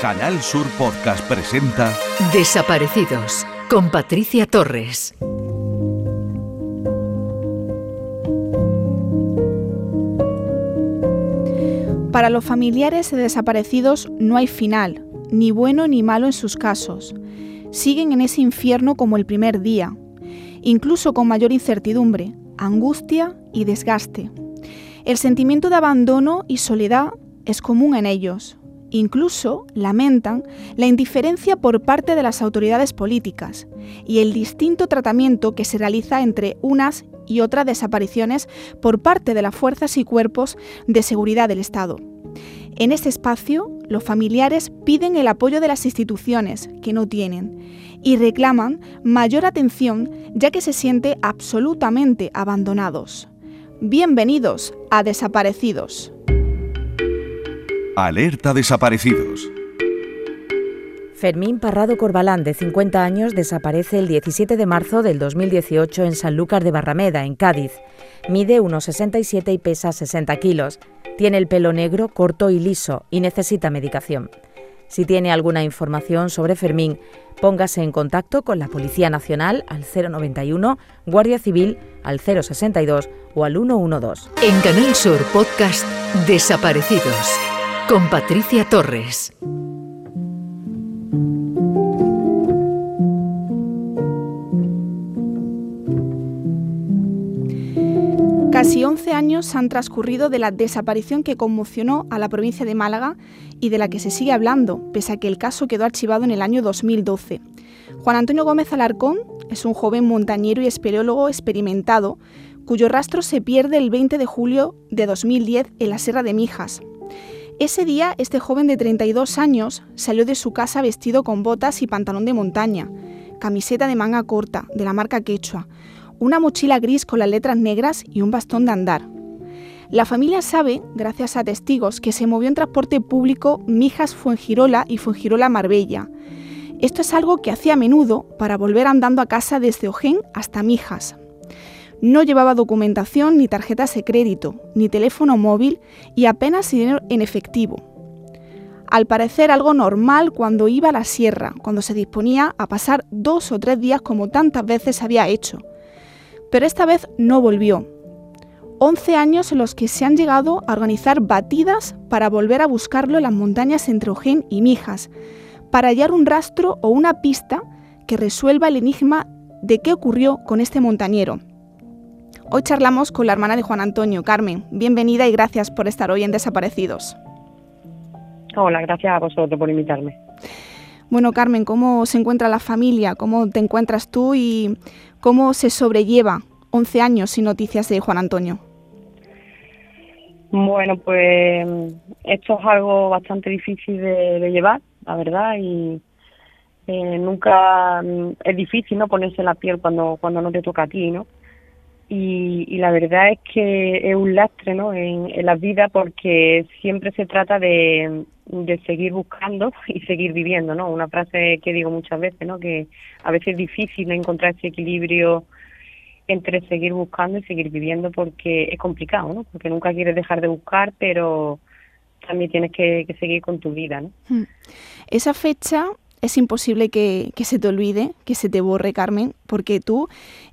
Canal Sur Podcast presenta Desaparecidos con Patricia Torres. Para los familiares de desaparecidos no hay final, ni bueno ni malo en sus casos. Siguen en ese infierno como el primer día, incluso con mayor incertidumbre, angustia y desgaste. El sentimiento de abandono y soledad es común en ellos. Incluso lamentan la indiferencia por parte de las autoridades políticas y el distinto tratamiento que se realiza entre unas y otras desapariciones por parte de las fuerzas y cuerpos de seguridad del Estado. En este espacio, los familiares piden el apoyo de las instituciones, que no tienen, y reclaman mayor atención ya que se siente absolutamente abandonados. Bienvenidos a Desaparecidos. Alerta Desaparecidos. Fermín Parrado Corbalán, de 50 años, desaparece el 17 de marzo del 2018 en Sanlúcar de Barrameda, en Cádiz. Mide 1,67 y pesa 60 kilos. Tiene el pelo negro, corto y liso y necesita medicación. Si tiene alguna información sobre Fermín, póngase en contacto con la Policía Nacional al 091, Guardia Civil al 062 o al 112. En Canal Sur Podcast Desaparecidos con Patricia Torres. Casi 11 años han transcurrido de la desaparición que conmocionó a la provincia de Málaga y de la que se sigue hablando, pese a que el caso quedó archivado en el año 2012. Juan Antonio Gómez Alarcón es un joven montañero y espeleólogo experimentado, cuyo rastro se pierde el 20 de julio de 2010 en la Sierra de Mijas. Ese día, este joven de 32 años salió de su casa vestido con botas y pantalón de montaña, camiseta de manga corta, de la marca Quechua, una mochila gris con las letras negras y un bastón de andar. La familia sabe, gracias a testigos, que se movió en transporte público Mijas Fuengirola y Fuengirola Marbella. Esto es algo que hacía a menudo para volver andando a casa desde Ojén hasta Mijas. No llevaba documentación ni tarjetas de crédito, ni teléfono móvil y apenas dinero en efectivo. Al parecer algo normal cuando iba a la sierra, cuando se disponía a pasar dos o tres días como tantas veces había hecho pero esta vez no volvió. 11 años en los que se han llegado a organizar batidas para volver a buscarlo en las montañas entre Ojén y Mijas, para hallar un rastro o una pista que resuelva el enigma de qué ocurrió con este montañero. Hoy charlamos con la hermana de Juan Antonio, Carmen. Bienvenida y gracias por estar hoy en Desaparecidos. Hola, gracias a vosotros por invitarme. Bueno, Carmen, ¿cómo se encuentra la familia? ¿Cómo te encuentras tú y cómo se sobrelleva 11 años sin noticias de Juan Antonio? Bueno, pues esto es algo bastante difícil de, llevar, la verdad, y eh, nunca mm, es difícil no ponerse la piel cuando cuando no te toca a ti, ¿no? Y, la verdad es que es un lastre ¿no? en, en la vida porque siempre se trata de, de seguir buscando y seguir viviendo, ¿no? Una frase que digo muchas veces, ¿no? Que a veces es difícil encontrar ese equilibrio entre seguir buscando y seguir viviendo porque es complicado, ¿no? Porque nunca quieres dejar de buscar, pero también tienes que, seguir con tu vida, ¿no? Hmm. Esa fecha es imposible que, que, se te olvide, que se te borre, Carmen, porque tú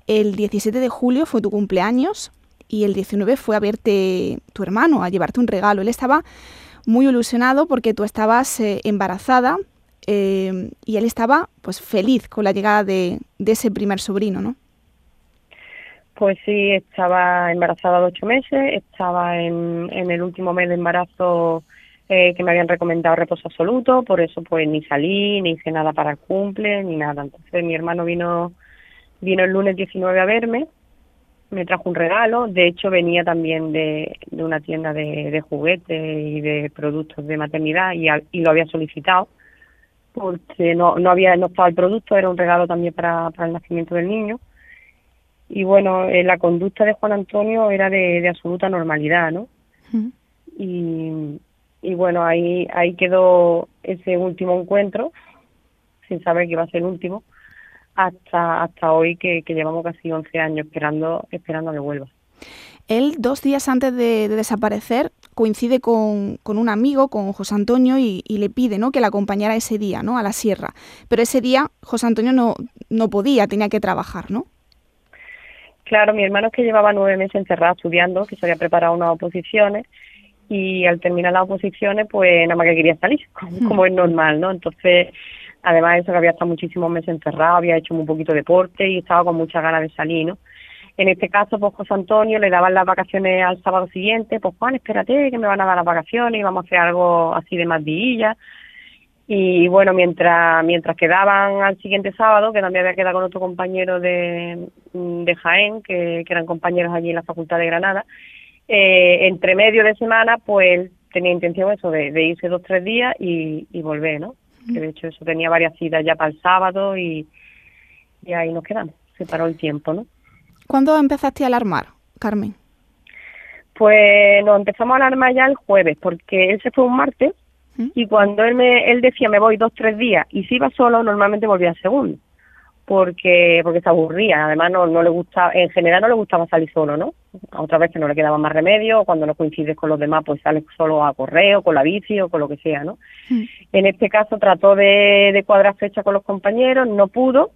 el 17 de julio fue tu cumpleaños y el 19 fue a verte tu hermano, a llevarte un regalo. Él estaba muy ilusionado porque tú estabas eh, embarazada eh, y él estaba pues feliz con la llegada de, ese primer sobrino, ¿no? Pues sí, estaba embarazada de ocho meses, estaba en, en el último mes de embarazo eh, que me habían recomendado reposo absoluto, por eso pues ni salí, ni hice nada para el cumple, ni nada. Entonces mi hermano vino, vino el lunes 19 a verme me trajo un regalo. De hecho, venía también de, de una tienda de, de, juguetes y de productos de maternidad y, y lo había solicitado porque no, no había no estaba el producto, era un regalo también para, para el nacimiento del niño. Y bueno, eh, la conducta de Juan Antonio era de, de absoluta normalidad, ¿no? Y, y bueno, ahí, ahí quedó ese último encuentro, sin saber que iba a ser el último hasta hasta hoy que, llevamos casi 11 años esperando esperando que vuelva. Él dos días antes de, desaparecer coincide con, un amigo, con José Antonio, y, le pide ¿no? que la acompañara ese día ¿no? a la sierra. Pero ese día José Antonio no, no podía, tenía que trabajar, ¿no? Claro, mi hermano es que llevaba nueve meses encerrado estudiando, que se había preparado unas oposiciones, y al terminar las oposiciones, pues nada más que quería salir, como, es normal, ¿no? Entonces, además de eso que había estado muchísimos meses encerrado, había hecho un poquito de deporte y estaba con muchas ganas de salir, ¿no? En este caso, pues José Antonio le daban las vacaciones al sábado siguiente, pues Juan, espérate que me van a dar las vacaciones y vamos a hacer algo así de más Y bueno, mientras mientras quedaban al siguiente sábado, que también había quedado con otro compañero de, de Jaén, que, eran compañeros allí en la Facultad de Granada, eh, entre medio de semana, pues tenía intención eso de, irse dos tres días y, y volver, ¿no? Que de hecho eso tenía varias citas ya para el sábado y, y ahí nos quedamos. Se paró el tiempo, ¿no? ¿Cuándo empezaste a alarmar, Carmen? Pues nos empezamos a alarmar ya el jueves, porque él se fue un martes ¿Mm? y cuando él me él decía me voy dos tres días y si iba solo normalmente volvía el segundo porque porque se aburría además no no le gustaba en general no le gustaba salir solo no a otra vez que no le quedaba más remedio cuando no coincides con los demás pues sales solo a correo con la bici o con lo que sea no ¿Mm? en este caso trató de, de cuadrar fecha con los compañeros no pudo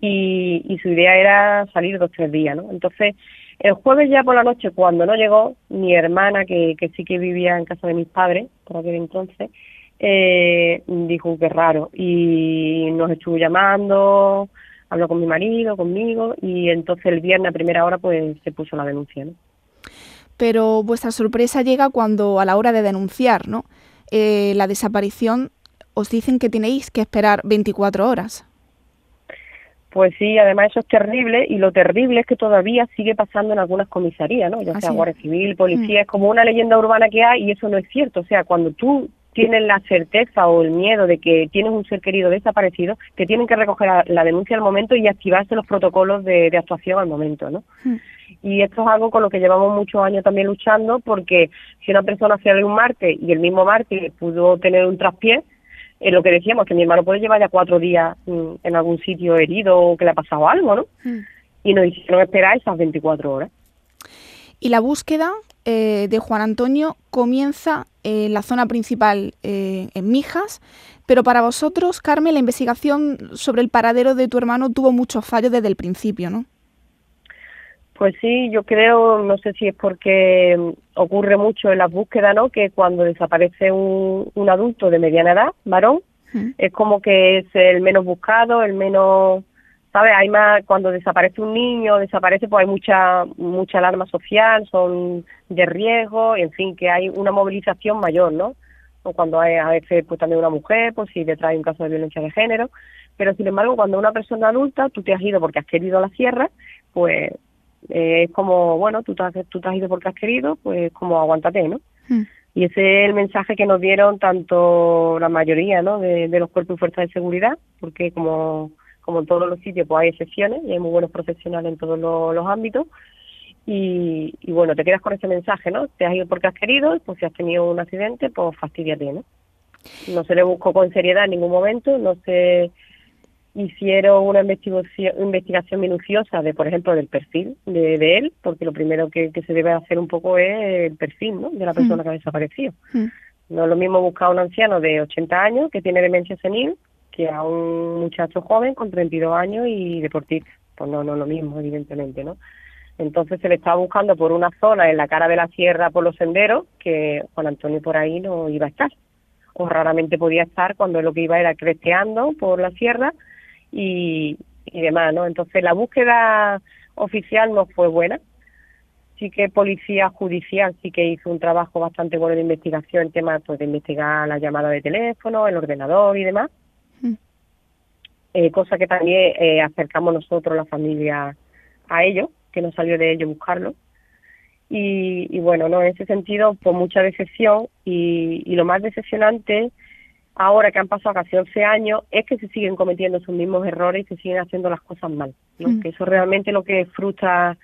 y, y su idea era salir dos tres días, ¿no? Entonces, el jueves ya por la noche, cuando no llegó, mi hermana, que, que sí que vivía en casa de mis padres, por aquel entonces, eh, dijo que raro y nos estuvo llamando, habló con mi marido, conmigo y entonces el viernes a primera hora pues se puso la denuncia, ¿no? Pero vuestra sorpresa llega cuando a la hora de denunciar, ¿no? Eh, la desaparición os dicen que tenéis que esperar 24 horas. Pues sí, además eso es terrible y lo terrible es que todavía sigue pasando en algunas comisarías, ¿no? Ya sea Guardia Civil, policía, mm. es como una leyenda urbana que hay y eso no es cierto. O sea, cuando tú tienes la certeza o el miedo de que tienes un ser querido desaparecido, te tienen que recoger la denuncia al momento y activarse los protocolos de, actuación al momento, ¿no? Mm. Y esto es algo con lo que llevamos muchos años también luchando porque si una persona se un martes y el mismo martes pudo tener un traspié, en lo que decíamos, que mi hermano puede llevar ya cuatro días mm, en algún sitio herido o que le ha pasado algo, ¿no? Mm. Y nos hicieron esperar esas 24 horas. Y la búsqueda eh, de Juan Antonio comienza en la zona principal, eh, en Mijas, pero para vosotros, Carmen, la investigación sobre el paradero de tu hermano tuvo muchos fallos desde el principio, ¿no? Pues sí, yo creo, no sé si es porque mm, ocurre mucho en las búsquedas, ¿no? Que cuando desaparece un, un adulto de mediana edad, varón, es como que es el menos buscado, el menos, ¿sabes? Hay más, cuando desaparece un niño, desaparece, pues hay mucha, mucha alarma social, son de riesgo, en fin, que hay una movilización mayor, ¿no? O cuando hay a veces, pues también una mujer, pues si detrás hay un caso de violencia de género, pero sin embargo, cuando una persona adulta, tú te has ido porque has querido la sierra, pues eh, es como, bueno, tú te, has, tú te has ido porque has querido, pues como aguántate, ¿no? Hmm. Y ese es el mensaje que nos dieron tanto la mayoría, ¿no? De, los cuerpos y fuerzas de seguridad, porque como, como en todos los sitios, pues hay excepciones y hay muy buenos profesionales en todos los, ámbitos. Y, y, bueno, te quedas con ese mensaje, ¿no? Te has ido porque has querido, pues si has tenido un accidente, pues fastidiate, ¿no? No se le buscó con seriedad en ningún momento, no se hicieron una investigación, investigación minuciosa de, por ejemplo, del perfil de, él, porque lo primero que, se debe hacer un poco es el perfil ¿no? de la persona mm. que ha desaparecido. Mm. No es lo mismo buscar a un anciano de 80 años que tiene demencia senil que a un muchacho joven con 32 años y deportista. Pues no, no lo mismo, evidentemente, ¿no? Entonces se le estaba buscando por una zona en la cara de la sierra por los senderos que Juan Antonio por ahí no iba a estar. O raramente podía estar cuando lo que iba era cresteando por la sierra y, y demás, ¿no? Entonces la búsqueda oficial no fue buena. Sí que policía judicial sí que hizo un trabajo bastante bueno de investigación, el tema pues, de investigar la llamada de teléfono, el ordenador y demás. Eh, cosa que también eh, acercamos nosotros, la familia, a ellos, que no salió de ellos buscarlo. Y, y bueno, no en ese sentido, pues mucha decepción y, y lo más decepcionante ahora que han pasado casi 11 años, es que se siguen cometiendo esos mismos errores y se siguen haciendo las cosas mal, ¿no? Mm. Que eso realmente lo que frustra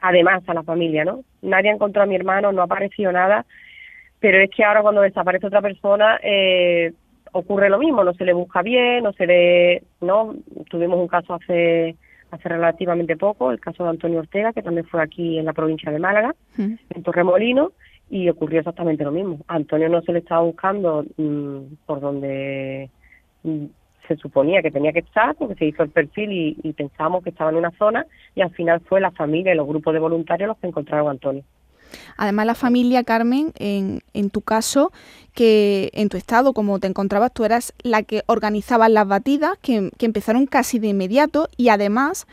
además a la familia, ¿no? Nadie ha encontrado a mi hermano, no ha aparecido nada, pero es que ahora cuando desaparece otra persona eh, ocurre lo mismo, no se le busca bien, no se le, ¿no? Tuvimos un caso hace hace relativamente poco, el caso de Antonio Ortega, que también fue aquí en la provincia de Málaga, mm. en Torremolino, y ocurrió exactamente lo mismo. A Antonio no se le estaba buscando mm, por donde mm, se suponía que tenía que estar, porque se hizo el perfil y, y pensábamos que estaba en una zona y al final fue la familia y los grupos de voluntarios los que encontraron a Antonio. Además, la familia, Carmen, en, en, tu caso, que en tu estado, como te encontrabas, tú eras la que organizaba las batidas, que, que empezaron casi de inmediato y además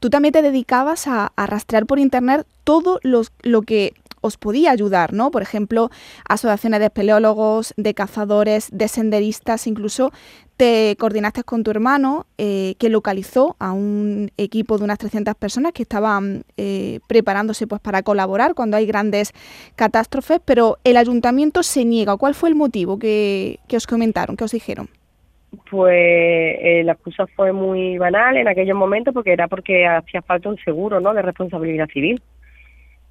tú también te dedicabas a, a rastrear por internet todo lo que os podía ayudar, ¿no? Por ejemplo, asociaciones de espeleólogos, de cazadores, de senderistas, incluso te coordinaste con tu hermano eh, que localizó a un equipo de unas 300 personas que estaban eh, preparándose pues para colaborar cuando hay grandes catástrofes, pero el ayuntamiento se niega. ¿Cuál fue el motivo que, que os comentaron, que os dijeron? Pues eh, la excusa fue muy banal en aquellos momentos porque era porque hacía falta un seguro, ¿no? De responsabilidad civil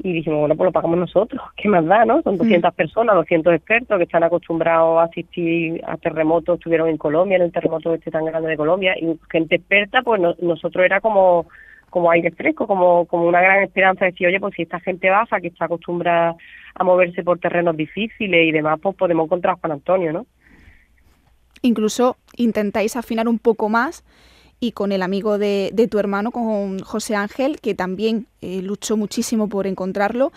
y dijimos, bueno, pues lo pagamos nosotros, ¿qué más da, no? Son 200 mm. personas, 200 expertos que están acostumbrados a asistir a terremotos, estuvieron en Colombia, en el terremoto este tan grande de Colombia, y gente experta, pues nosotros era como como aire fresco, como, como una gran esperanza de decir, oye, pues si esta gente baja, que está acostumbrada a moverse por terrenos difíciles y demás, pues podemos encontrar a Juan Antonio, ¿no? Incluso intentáis afinar un poco más y con el amigo de, tu hermano, con José Ángel, que también eh, luchó muchísimo por encontrarlo.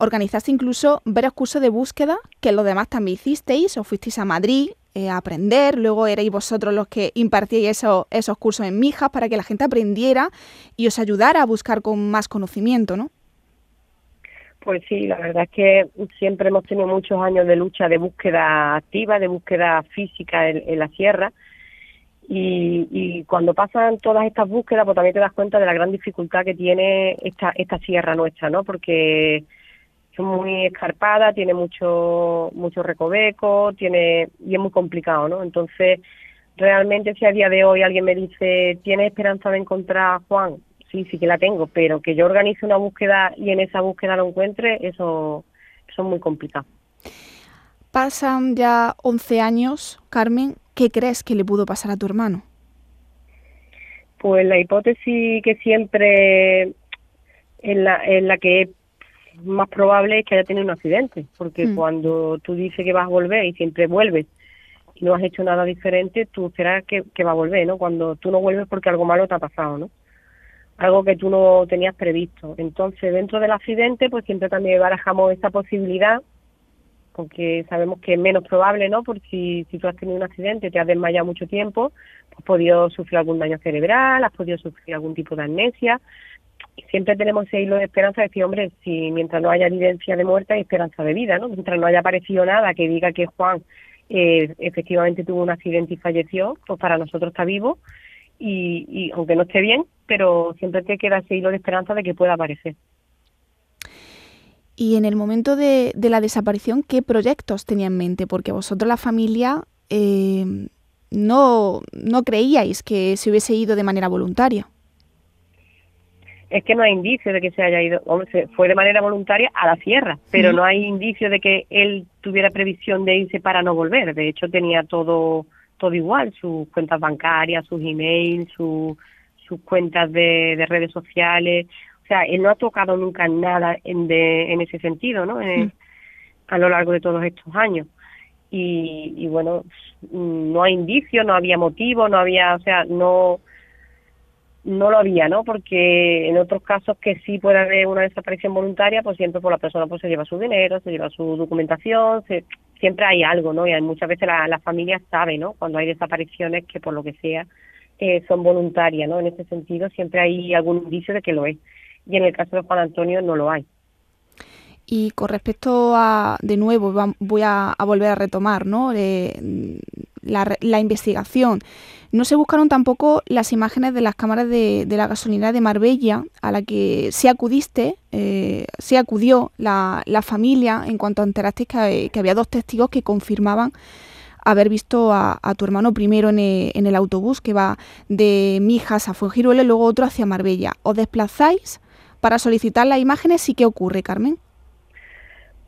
Organizaste incluso varios cursos de búsqueda, que los demás también hicisteis, o fuisteis a Madrid eh, a aprender, luego erais vosotros los que impartíais esos, esos cursos en Mijas para que la gente aprendiera y os ayudara a buscar con más conocimiento, ¿no? Pues sí, la verdad es que siempre hemos tenido muchos años de lucha de búsqueda activa, de búsqueda física en la sierra y, y, cuando pasan todas estas búsquedas, pues también te das cuenta de la gran dificultad que tiene esta, esta sierra nuestra, ¿no? Porque es muy escarpada, tiene mucho, mucho recoveco, tiene, y es muy complicado, ¿no? Entonces, realmente si a día de hoy alguien me dice, ¿tienes esperanza de encontrar a Juan? Sí, sí que la tengo, pero que yo organice una búsqueda y en esa búsqueda lo encuentre, eso, eso es muy complicado. Pasan ya 11 años, Carmen, ¿qué crees que le pudo pasar a tu hermano? Pues la hipótesis que siempre en la, en la que es más probable es que haya tenido un accidente, porque mm. cuando tú dices que vas a volver y siempre vuelves y no has hecho nada diferente, tú esperas que, que va a volver, ¿no? Cuando tú no vuelves porque algo malo te ha pasado, ¿no? Algo que tú no tenías previsto. Entonces, dentro del accidente, pues siempre también barajamos esta posibilidad porque sabemos que es menos probable, ¿no? Porque si, si tú has tenido un accidente, te has desmayado mucho tiempo, has podido sufrir algún daño cerebral, has podido sufrir algún tipo de amnesia. siempre tenemos ese hilo de esperanza de decir, hombre, si mientras no haya evidencia de muerte hay esperanza de vida, ¿no? Mientras no haya aparecido nada que diga que Juan eh, efectivamente tuvo un accidente y falleció, pues para nosotros está vivo y, y aunque no esté bien, pero siempre te queda ese hilo de esperanza de que pueda aparecer. Y en el momento de, la desaparición, ¿qué proyectos tenía en mente? Porque vosotros, la familia, eh, no, no creíais que se hubiese ido de manera voluntaria. Es que no hay indicio de que se haya ido, fue de manera voluntaria a la sierra, pero no hay indicio de que él tuviera previsión de irse para no volver. De hecho, tenía todo todo igual, sus cuentas bancarias, sus emails, sus cuentas de redes sociales, sea, él no ha tocado nunca nada en, de, en ese sentido, ¿no? Eh. A lo largo de todos estos años. Y, y bueno, no hay indicio, no había motivo, no había, o sea, no no lo había, ¿no? Porque en otros casos que sí puede haber una desaparición voluntaria, pues siempre por la persona pues se lleva su dinero, se lleva su documentación, se, siempre hay algo, ¿no? Y hay, muchas veces la, la familia sabe, ¿no? Cuando hay desapariciones que por lo que sea eh, son voluntarias, ¿no? En ese sentido siempre hay algún indicio de que lo es y en el caso de Juan Antonio no lo hay. Y con respecto a, de nuevo, voy a, volver a retomar ¿no? la, investigación. No se buscaron tampoco las imágenes de las cámaras de, la gasolina de Marbella a la que se acudiste, eh, se acudió la, familia en cuanto enteraste que, que había dos testigos que confirmaban haber visto a, tu hermano primero en el, autobús que va de Mijas a Fuengiruela y luego otro hacia Marbella. ¿Os desplazáis para solicitar las imágenes y qué ocurre, Carmen?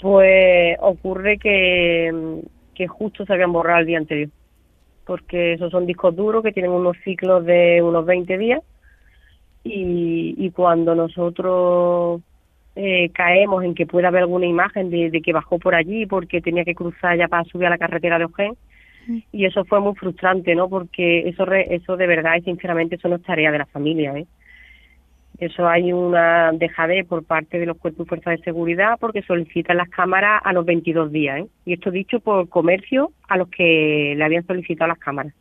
Pues ocurre que, que justo se habían borrado el día anterior, porque esos son discos duros que tienen unos ciclos de unos 20 días y, y cuando nosotros eh, caemos en que pueda haber alguna imagen de, que bajó por allí porque tenía que cruzar ya para subir a la carretera de Ojén. Y eso fue muy frustrante, ¿no? Porque eso, eso de verdad y sinceramente eso no es tarea de la familia, ¿eh? Eso hay una dejadez por parte de los cuerpos y fuerzas de seguridad porque solicitan las cámaras a los 22 días. ¿eh? Y esto dicho por comercio a los que le habían solicitado las cámaras.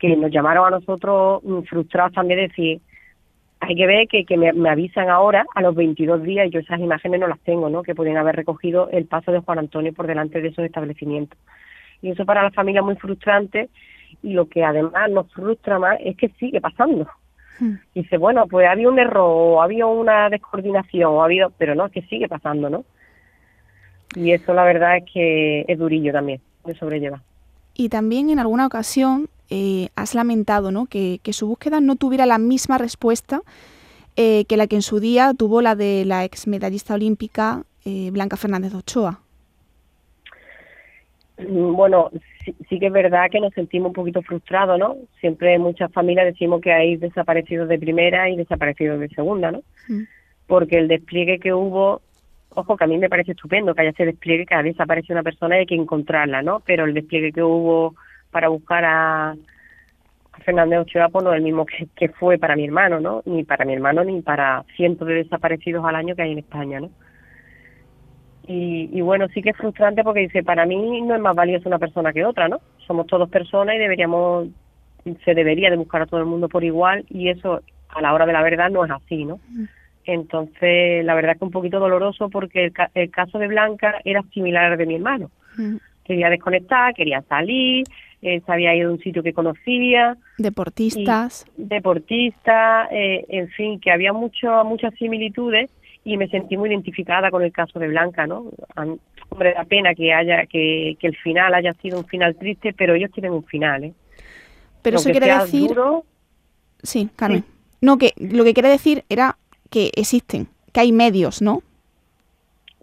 Que nos llamaron a nosotros mm, frustrados también de decir, hay que ver que, que me, avisan ahora a los 22 días y yo esas imágenes no las tengo, ¿no? Que pueden haber recogido el paso de Juan Antonio por delante de esos establecimientos. Y eso para la familia es muy frustrante y lo que además nos frustra más es que sigue pasando. Hmm. Dice, bueno, pues había un error, o había una descoordinación, o ha habido, pero no, es que sigue pasando, ¿no? Y eso la verdad es que es durillo también de sobrellevar. Y también en alguna ocasión eh, has lamentado ¿no? que, su búsqueda no tuviera la misma respuesta eh, que la que en su día tuvo la de la ex medallista olímpica eh, Blanca Fernández Ochoa. Mm, bueno, sí, que es verdad que nos sentimos un poquito frustrados, ¿no? Siempre muchas familias decimos que hay desaparecidos de primera y desaparecidos de segunda, ¿no? Mm. Porque el despliegue que hubo, ojo, que a mí me parece estupendo que haya ese despliegue, que desaparece una persona y hay que encontrarla, ¿no? Pero el despliegue que hubo para buscar a, Fernández Ochoa pues no es el mismo que, fue para mi hermano, ¿no? Ni para mi hermano ni para cientos de desaparecidos al año que hay en España, ¿no? Y, y, bueno, sí que es frustrante porque dice, para mí no es más valiosa una persona que otra, ¿no? Somos todos personas y deberíamos, se debería de buscar a todo el mundo por igual y eso a la hora de la verdad no es así, ¿no? Entonces, la verdad es que un poquito doloroso porque el, caso de Blanca era similar al de mi hermano. Quería desconectar, quería salir, eh, se había ido a un sitio que conocía. Deportistas. Deportistas, eh, en fin, que había mucho, muchas similitudes y me sentí muy identificada con el caso de Blanca, ¿no? Hombre, da pena que haya que, que el final haya sido un final triste, pero ellos tienen un final, ¿eh? Pero eso quiere decir... Sí, Carmen. No, que lo que quiere decir era que existen, que hay medios, ¿no?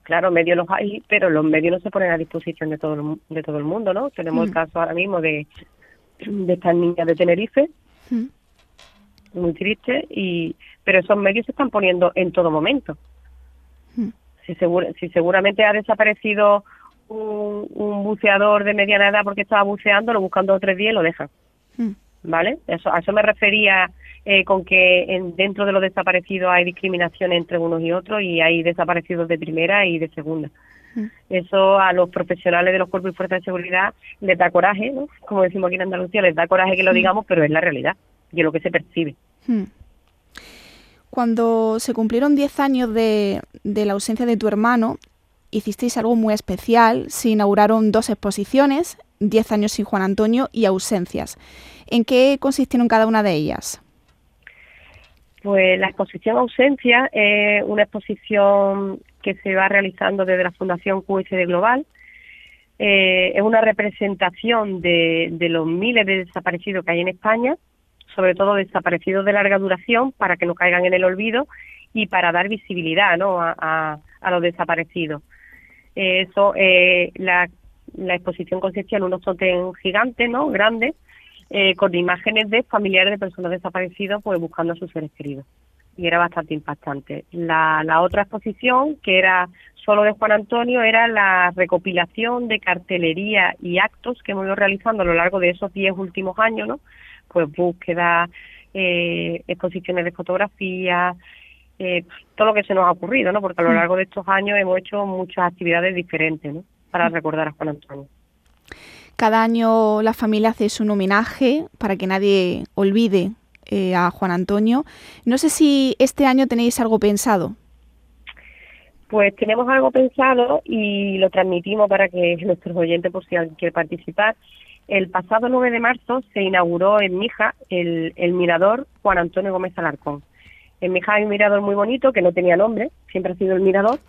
claro, medios los hay, pero los medios no se ponen a disposición de todo el, de todo el mundo, ¿no? Tenemos el mm. caso ahora mismo de, de estas niñas de Tenerife, mm. muy triste, y pero esos medios se están poniendo en todo momento. Mm. Si, si seguramente ha desaparecido un, un, buceador de mediana edad porque estaba buceando, lo buscan dos o tres días y lo dejan. ¿Vale? Eso, a eso me refería eh, con que en, dentro de los desaparecidos hay discriminación entre unos y otros y hay desaparecidos de primera y de segunda. Mm. Eso a los profesionales de los cuerpos y fuerzas de seguridad les da coraje, ¿no? Como decimos aquí en Andalucía, les da coraje que lo mm. digamos, pero es la realidad y es lo que se percibe. Cuando se cumplieron 10 años de, de la ausencia de tu hermano, hicisteis algo muy especial. Se inauguraron dos exposiciones, 10 años sin Juan Antonio y ausencias. ¿En qué consistieron cada una de ellas? Pues la exposición Ausencia es una exposición que se va realizando desde la Fundación QSD Global. Eh, es una representación de, los miles de desaparecidos que hay en España, sobre todo desaparecidos de larga duración, para que no caigan en el olvido y para dar visibilidad ¿no? a, los desaparecidos. Eh, eso, eh, la, la exposición consistía en unos totem gigantes, ¿no? grandes, eh, con imágenes de familiares de personas desaparecidas pues buscando a sus seres queridos y era bastante impactante. La, la otra exposición, que era solo de Juan Antonio, era la recopilación de cartelería y actos que hemos ido realizando a lo largo de esos diez últimos años, ¿no? Pues búsqueda, eh, exposiciones de fotografía, eh, todo lo que se nos ha ocurrido, ¿no? Porque a lo mm. largo de estos años hemos hecho muchas actividades diferentes, ¿no? Para mm. recordar a Juan Antonio. Cada año la familia hace un homenaje para que nadie olvide eh, a Juan Antonio. No sé si este año tenéis algo pensado. Pues tenemos algo pensado y lo transmitimos para que nuestros oyentes, por si alguien quiere participar. El pasado 9 de marzo se inauguró en Mija el, mirador Juan Antonio Gómez Alarcón. En Mija hay un mirador muy bonito que no tenía nombre, siempre ha sido el mirador,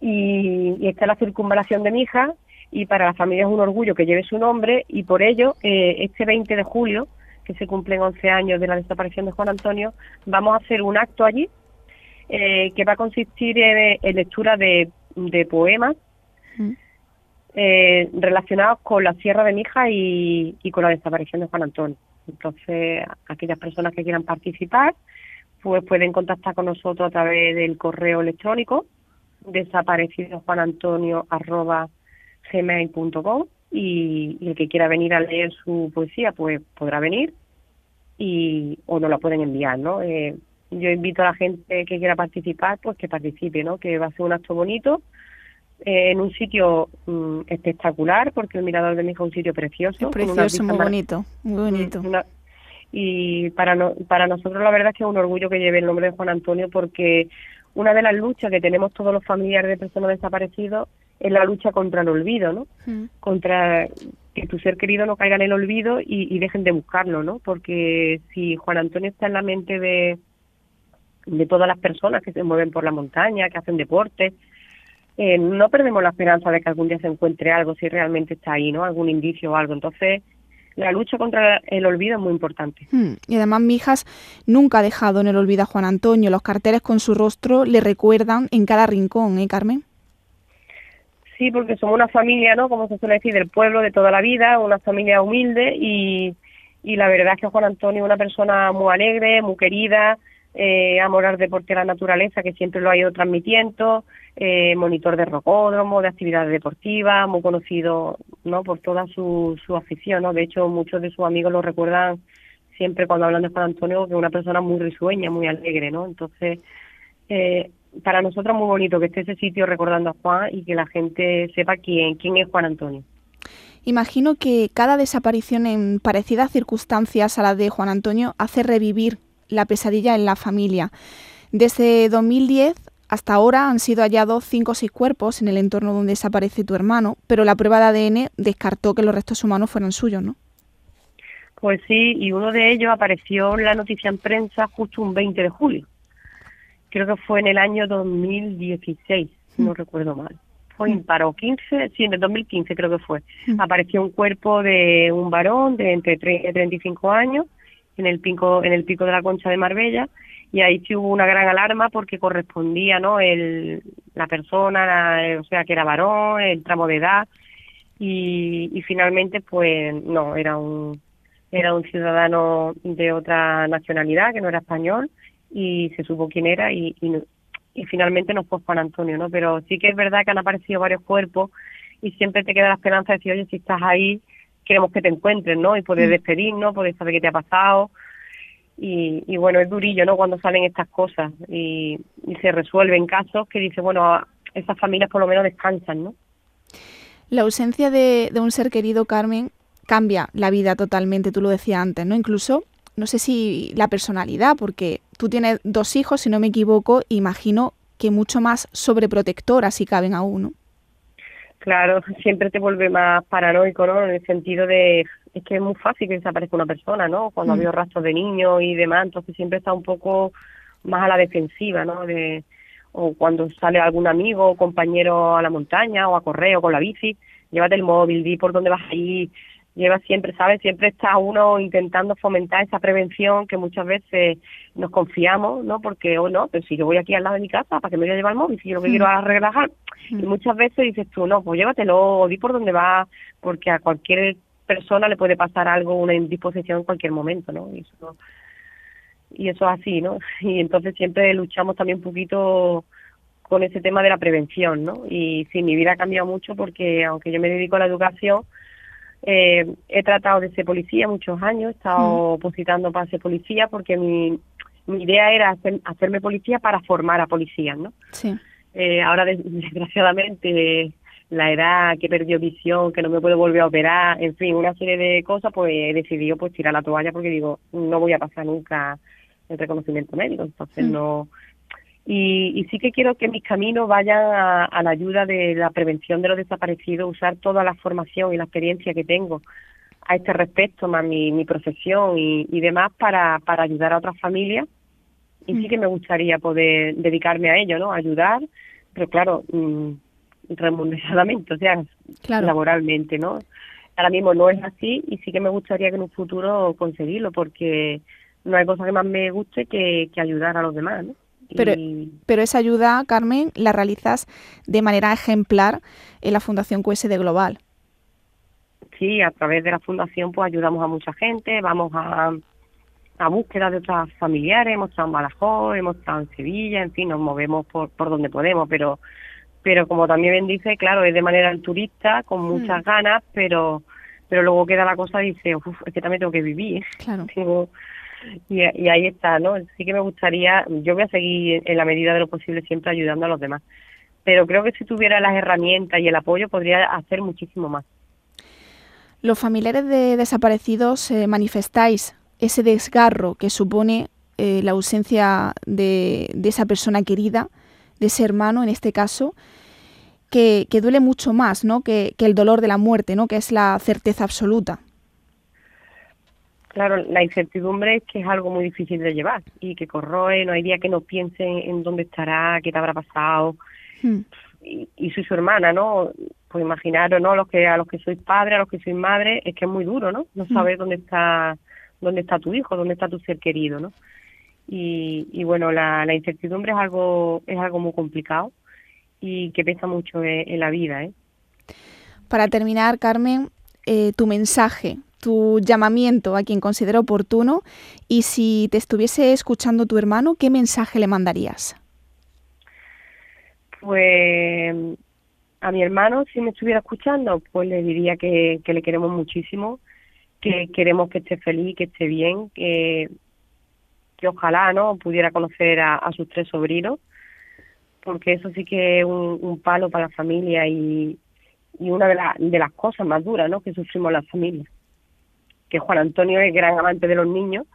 y, y está la circunvalación de Mija, y para la familia es un orgullo que lleve su nombre y por ello eh, este 20 de julio, que se cumplen 11 años de la desaparición de Juan Antonio, vamos a hacer un acto allí eh, que va a consistir en, lectura de, poemas mm. Eh, relacionados con la Sierra de Mija y, y con la desaparición de Juan Antonio. Entonces, aquellas personas que quieran participar, pues pueden contactar con nosotros a través del correo electrónico desaparecido y, y el que quiera venir a leer su poesía pues podrá venir y o nos la pueden enviar, ¿no? Eh, yo invito a la gente que quiera participar, pues que participe, ¿no? Que va a ser un acto bonito eh, en un sitio mm, espectacular, porque el Mirador de mi es un sitio precioso. precioso, muy bonito, muy bonito. y para, no, para nosotros la verdad es que es un orgullo que lleve el nombre de Juan Antonio, porque una de las luchas que tenemos todos los familiares de personas desaparecidos es la lucha contra el olvido, ¿no? Mm. Contra que tu ser querido no caiga en el olvido y, y, dejen de buscarlo, ¿no? Porque si Juan Antonio está en la mente de, de todas las personas que se mueven por la montaña, que hacen deporte, eh, no perdemos la esperanza de que algún día se encuentre algo, si realmente está ahí, ¿no? Algún indicio o algo. Entonces, la lucha contra el olvido es muy importante. Hmm. Y además, Mijas nunca ha dejado en el olvido a Juan Antonio. Los carteles con su rostro le recuerdan en cada rincón, ¿eh, Carmen? Sí, porque somos una familia, ¿no? Como se suele decir, del pueblo de toda la vida, una familia humilde y, y la verdad es que Juan Antonio es una persona muy alegre, muy querida, eh, amor al deporte y la naturaleza, que siempre lo ha ido transmitiendo, eh, monitor de rocódromo, de actividades deportivas, muy conocido no por toda su, su afición. ¿no? De hecho, muchos de sus amigos lo recuerdan siempre cuando hablan de Juan Antonio, que es una persona muy risueña, muy alegre. ¿no? Entonces, eh, para nosotros es muy bonito que esté ese sitio recordando a Juan y que la gente sepa quién, quién es Juan Antonio. Imagino que cada desaparición en parecidas circunstancias a la de Juan Antonio hace revivir la pesadilla en la familia. Desde 2010 hasta ahora han sido hallados cinco o seis cuerpos en el entorno donde desaparece tu hermano, pero la prueba de ADN descartó que los restos humanos fueran suyos, ¿no? Pues sí, y uno de ellos apareció en la noticia en prensa justo un 20 de julio. Creo que fue en el año 2016, no mm. recuerdo mal. Fue mm. imparo 15, sí, en el 2015 creo que fue. Mm. Apareció un cuerpo de un varón de entre 30 y 35 años en el pico en el pico de la Concha de Marbella y ahí sí hubo una gran alarma porque correspondía no el la persona o sea que era varón el tramo de edad y, y finalmente pues no era un era un ciudadano de otra nacionalidad que no era español y se supo quién era y, y, y finalmente no fue Juan Antonio no pero sí que es verdad que han aparecido varios cuerpos y siempre te queda la esperanza de decir oye si estás ahí queremos que te encuentres, ¿no? Y poder mm. despedirnos, poder saber qué te ha pasado. Y, y, bueno, es durillo, ¿no? Cuando salen estas cosas y, y se resuelven casos que dice, bueno, esas familias por lo menos descansan, ¿no? La ausencia de, de un ser querido, Carmen, cambia la vida totalmente, tú lo decías antes, ¿no? Incluso, no sé si la personalidad, porque tú tienes dos hijos, si no me equivoco, imagino que mucho más sobreprotectora si caben a uno. Claro, siempre te vuelve más paranoico, ¿no? En el sentido de, es que es muy fácil que desaparezca una persona, ¿no? Cuando ha mm. habido rastros de niños y demás, entonces siempre está un poco más a la defensiva, ¿no? De, o cuando sale algún amigo o compañero a la montaña o a correr o con la bici, llévate el móvil, di por dónde vas a ir, lleva siempre, ¿sabes? Siempre está uno intentando fomentar esa prevención que muchas veces nos confiamos, ¿no? Porque, o oh, no, pero si yo voy aquí al lado de mi casa, ¿para qué me voy a llevar el móvil? Si yo lo que quiero es relajar. Y muchas veces dices tú, no, pues llévatelo, o di por dónde va, porque a cualquier persona le puede pasar algo, una indisposición en cualquier momento, ¿no? Y eso, y eso es así, ¿no? Y entonces siempre luchamos también un poquito con ese tema de la prevención, ¿no? Y sí, mi vida ha cambiado mucho porque aunque yo me dedico a la educación, eh, he tratado de ser policía muchos años, he estado opositando para ser policía porque mi, mi idea era hacerme policía para formar a policías, ¿no? Sí. Eh, ahora, desgraciadamente, la edad que perdió visión, que no me puedo volver a operar, en fin, una serie de cosas, pues he decidido pues tirar la toalla porque digo, no voy a pasar nunca el reconocimiento médico, entonces mm. no y, sí que quiero que mis caminos vayan a, la ayuda de la prevención de los desaparecidos, usar toda la formación y la experiencia que tengo a este respecto, más mi, mi profesión y, y demás, para, para ayudar a otras familias. Y sí mm. que me gustaría poder dedicarme a ello, ¿no? Ayudar, pero claro, mm, remuneradamente, o sea, laboralmente, ¿no? Ahora mismo no es así y sí que me gustaría que en un futuro conseguirlo, porque no hay cosa que más me guste que, que ayudar a los demás, ¿no? Pero, pero esa ayuda, Carmen, la realizas de manera ejemplar en la Fundación QSD Global. Sí, a través de la Fundación pues ayudamos a mucha gente, vamos a, a búsqueda de otras familiares, hemos estado en Badajoz, hemos estado en Sevilla, en fin, nos movemos por, por donde podemos, pero pero como también bien dice, claro, es de manera turista, con muchas Mm. ganas, pero pero luego queda la cosa y dice, Uf, es que también tengo que vivir. Claro. Tengo- y, ahí está, ¿no? Sí que me gustaría, yo voy a seguir en la medida de lo posible siempre ayudando a los demás, pero creo que si tuviera las herramientas y el apoyo podría hacer muchísimo más. Los familiares de desaparecidos eh, manifestáis ese desgarro que supone eh, la ausencia de, de esa persona querida, de ese hermano en este caso, que, que duele mucho más ¿no? que el dolor de la muerte, ¿no? que es la certeza absoluta. Claro, la incertidumbre es que es algo muy difícil de llevar y que corroe, no hay día que no piense en dónde estará, qué te habrá pasado, Hmm. y, y soy su hermana, ¿no? Pues imaginaros, ¿no? Los que, a los que sois padre, a los que sois madre, es que es muy duro, ¿no? No Mm. saber dónde está, dónde está tu hijo, dónde está tu ser querido, ¿no? Y, y bueno, la, la incertidumbre es algo, es algo muy complicado y que pesa mucho en, en la vida, ¿eh? Para terminar, Carmen, eh, tu mensaje, tu llamamiento a quien considera oportuno y si te estuviese escuchando tu hermano, ¿qué mensaje le mandarías? Pues a mi hermano, si me estuviera escuchando, pues le diría que, que le queremos muchísimo, que queremos que esté feliz, que esté bien, que, que ojalá no pudiera conocer a, sus tres sobrinos, porque eso sí que es un, un palo para la familia y, y una de, la- de las cosas más duras ¿no? que sufrimos las familias. Que Juan Antonio es gran amante de los niños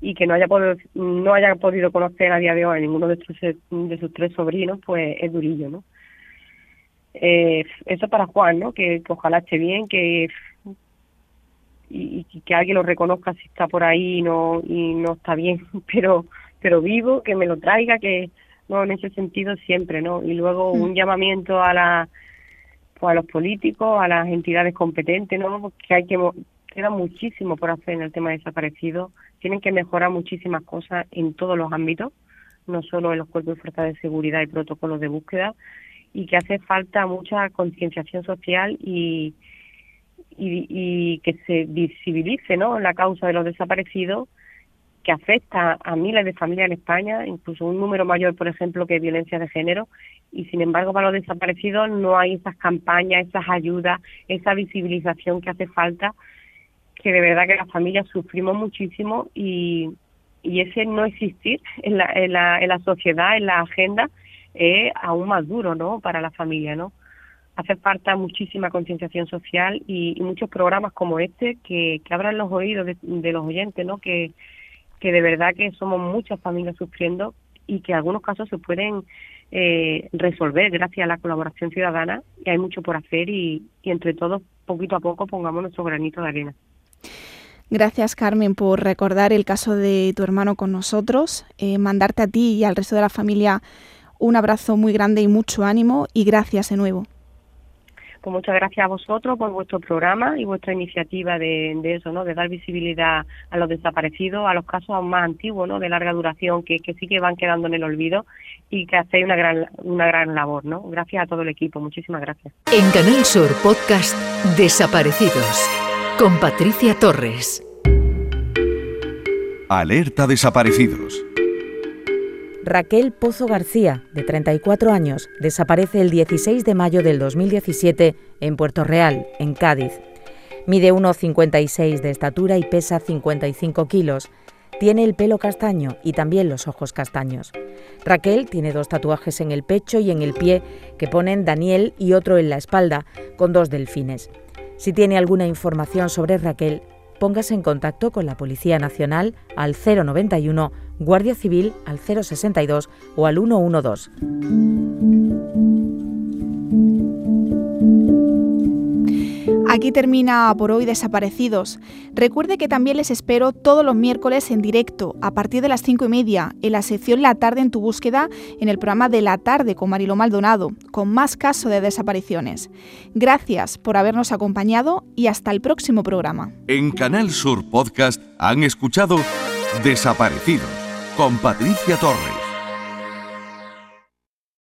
y que no haya podido, no haya podido conocer a día de hoy a ninguno de, sus, de sus tres sobrinos, pues es durillo, ¿no? Eh, eso para Juan, ¿no? Que, que ojalá esté bien, que y, y que alguien lo reconozca si está por ahí y no y no está bien, pero pero vivo, que me lo traiga, que no en ese sentido siempre, ¿no? Y luego Mm. un llamamiento a la pues a los políticos, a las entidades competentes, ¿no? Porque hay que queda muchísimo por hacer en el tema de desaparecidos. Tienen que mejorar muchísimas cosas en todos los ámbitos, no solo en los cuerpos y fuerzas de seguridad y protocolos de búsqueda, y que hace falta mucha concienciación social y, y, y que se visibilice ¿no? la causa de los desaparecidos que afecta a miles de familias en España, incluso un número mayor, por ejemplo, que violencia de género, y sin embargo para los desaparecidos no hay esas campañas, esas ayudas, esa visibilización que hace falta, que de verdad que las familias sufrimos muchísimo y, y ese no existir en la, en, la, en la sociedad, en la agenda, es aún más duro ¿no? para la familia, ¿no? Hace falta muchísima concienciación social y, y muchos programas como este que, que abran los oídos de, de los oyentes, ¿no? Que, que de verdad que somos muchas familias sufriendo y que en algunos casos se pueden eh, resolver gracias a la colaboración ciudadana y hay mucho por hacer y, y entre todos poquito a poco pongamos nuestro granito de arena. Gracias, Carmen, por recordar el caso de tu hermano con nosotros, eh, mandarte a ti y al resto de la familia un abrazo muy grande y mucho ánimo y gracias de nuevo. Pues muchas gracias a vosotros por vuestro programa y vuestra iniciativa de, de eso, ¿no? De dar visibilidad a los desaparecidos, a los casos aún más antiguos, ¿no? De larga duración que, que sí que van quedando en el olvido y que hacéis una gran, una gran labor, ¿no? Gracias a todo el equipo, muchísimas gracias. En Canal Sur Podcast Desaparecidos con Patricia Torres. Alerta desaparecidos. Raquel Pozo García, de 34 años, desaparece el 16 de mayo del 2017 en Puerto Real, en Cádiz. Mide 1,56 de estatura y pesa 55 kilos. Tiene el pelo castaño y también los ojos castaños. Raquel tiene dos tatuajes en el pecho y en el pie que ponen Daniel y otro en la espalda, con dos delfines. Si tiene alguna información sobre Raquel, póngase en contacto con la Policía Nacional al 091, Guardia Civil al 062 o al 112. Aquí termina por hoy Desaparecidos. Recuerde que también les espero todos los miércoles en directo, a partir de las cinco y media, en la sección La Tarde en tu búsqueda, en el programa de La Tarde con Mariló Maldonado, con más casos de desapariciones. Gracias por habernos acompañado y hasta el próximo programa. En Canal Sur Podcast han escuchado Desaparecidos con Patricia Torres.